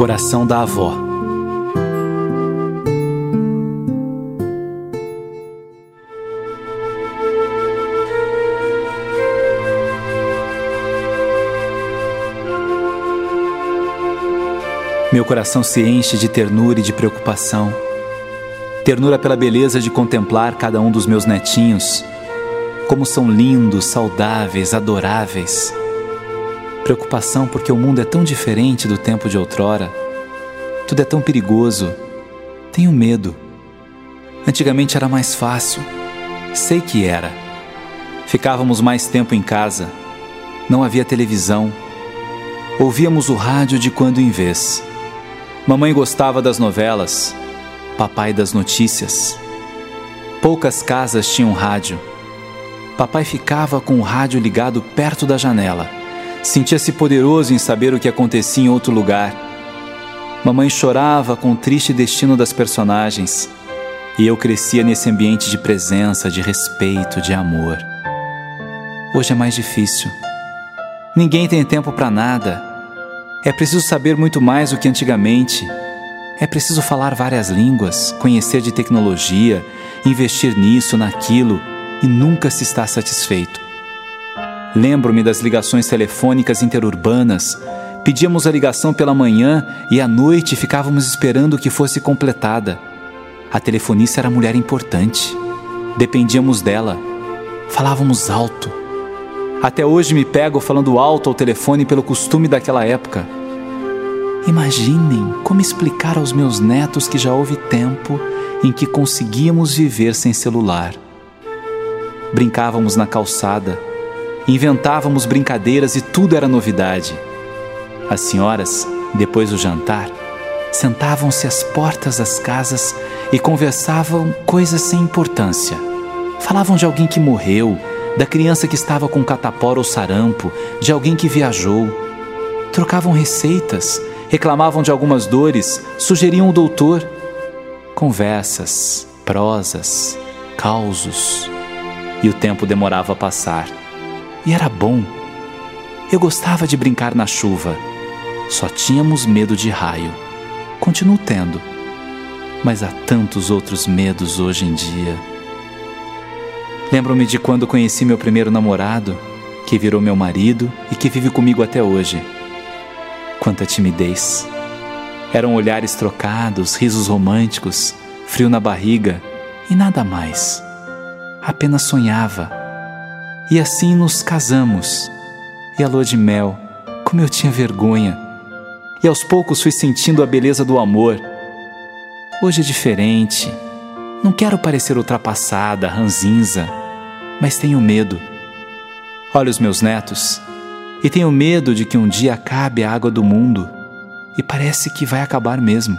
Oração da avó. Meu coração se enche de ternura e de preocupação. Ternura pela beleza de contemplar cada um dos meus netinhos, como são lindos, saudáveis, adoráveis preocupação porque o mundo é tão diferente do tempo de outrora. Tudo é tão perigoso. Tenho medo. Antigamente era mais fácil. Sei que era. Ficávamos mais tempo em casa. Não havia televisão. Ouvíamos o rádio de quando em vez. Mamãe gostava das novelas, papai das notícias. Poucas casas tinham rádio. Papai ficava com o rádio ligado perto da janela Sentia-se poderoso em saber o que acontecia em outro lugar. Mamãe chorava com o triste destino das personagens. E eu crescia nesse ambiente de presença, de respeito, de amor. Hoje é mais difícil. Ninguém tem tempo para nada. É preciso saber muito mais do que antigamente. É preciso falar várias línguas, conhecer de tecnologia, investir nisso, naquilo e nunca se está satisfeito. Lembro-me das ligações telefônicas interurbanas. Pedíamos a ligação pela manhã e à noite ficávamos esperando que fosse completada. A telefonista era mulher importante. Dependíamos dela. Falávamos alto. Até hoje me pego falando alto ao telefone pelo costume daquela época. Imaginem como explicar aos meus netos que já houve tempo em que conseguíamos viver sem celular. Brincávamos na calçada Inventávamos brincadeiras e tudo era novidade. As senhoras, depois do jantar, sentavam-se às portas das casas e conversavam coisas sem importância. Falavam de alguém que morreu, da criança que estava com catapora ou sarampo, de alguém que viajou. Trocavam receitas, reclamavam de algumas dores, sugeriam o doutor. Conversas, prosas, causos. E o tempo demorava a passar. E era bom. Eu gostava de brincar na chuva. Só tínhamos medo de raio. Continuo tendo. Mas há tantos outros medos hoje em dia. Lembro-me de quando conheci meu primeiro namorado, que virou meu marido e que vive comigo até hoje. Quanta timidez. Eram olhares trocados, risos românticos, frio na barriga e nada mais. Apenas sonhava e assim nos casamos. E a lua de mel, como eu tinha vergonha. E aos poucos fui sentindo a beleza do amor. Hoje é diferente. Não quero parecer ultrapassada, ranzinza, mas tenho medo. Olho os meus netos e tenho medo de que um dia acabe a água do mundo. E parece que vai acabar mesmo.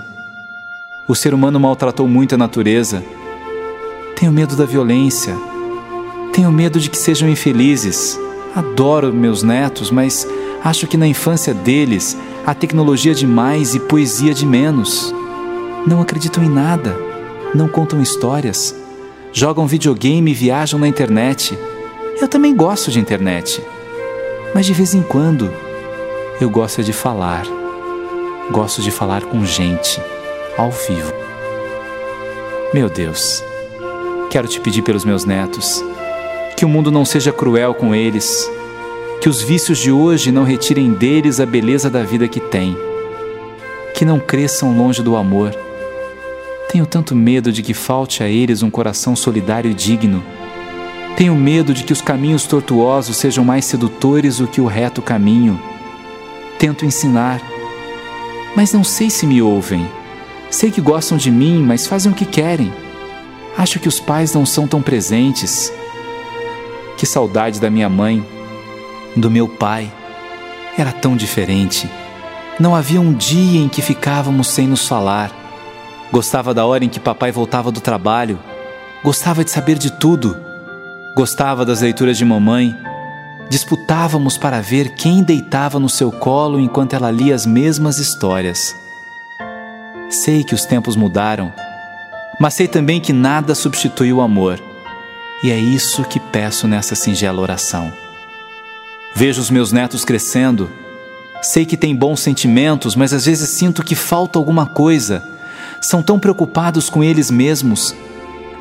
O ser humano maltratou muito a natureza. Tenho medo da violência, tenho medo de que sejam infelizes. Adoro meus netos, mas acho que na infância deles há tecnologia de mais e poesia de menos. Não acreditam em nada, não contam histórias, jogam videogame e viajam na internet. Eu também gosto de internet, mas de vez em quando eu gosto de falar. Gosto de falar com gente, ao vivo. Meu Deus, quero te pedir pelos meus netos que o mundo não seja cruel com eles, que os vícios de hoje não retirem deles a beleza da vida que têm, que não cresçam longe do amor. Tenho tanto medo de que falte a eles um coração solidário e digno. Tenho medo de que os caminhos tortuosos sejam mais sedutores do que o reto caminho. Tento ensinar, mas não sei se me ouvem. Sei que gostam de mim, mas fazem o que querem. Acho que os pais não são tão presentes. Que saudade da minha mãe, do meu pai. Era tão diferente. Não havia um dia em que ficávamos sem nos falar. Gostava da hora em que papai voltava do trabalho. Gostava de saber de tudo. Gostava das leituras de mamãe. Disputávamos para ver quem deitava no seu colo enquanto ela lia as mesmas histórias. Sei que os tempos mudaram, mas sei também que nada substitui o amor. E é isso que peço nessa singela oração. Vejo os meus netos crescendo, Sei que têm bons sentimentos, mas às vezes sinto que falta alguma coisa. São tão preocupados com eles mesmos.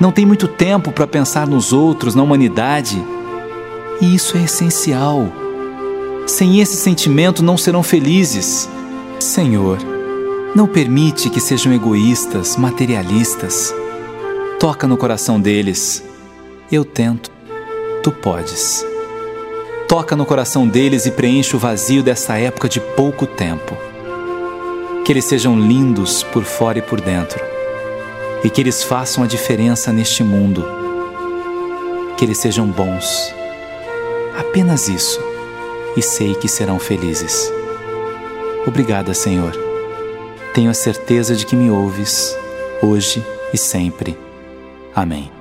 Não têm muito tempo para pensar nos outros, na humanidade. E isso é essencial. Sem esse sentimento não serão felizes. Senhor, não permite que sejam egoístas, materialistas. Toca no coração deles. Eu tento, tu podes. Toca no coração deles e preenche o vazio dessa época de pouco tempo. Que eles sejam lindos por fora e por dentro. E que eles façam a diferença neste mundo. Que eles sejam bons. Apenas isso. E sei que serão felizes. Obrigada, Senhor. Tenho a certeza de que me ouves, hoje e sempre. Amém.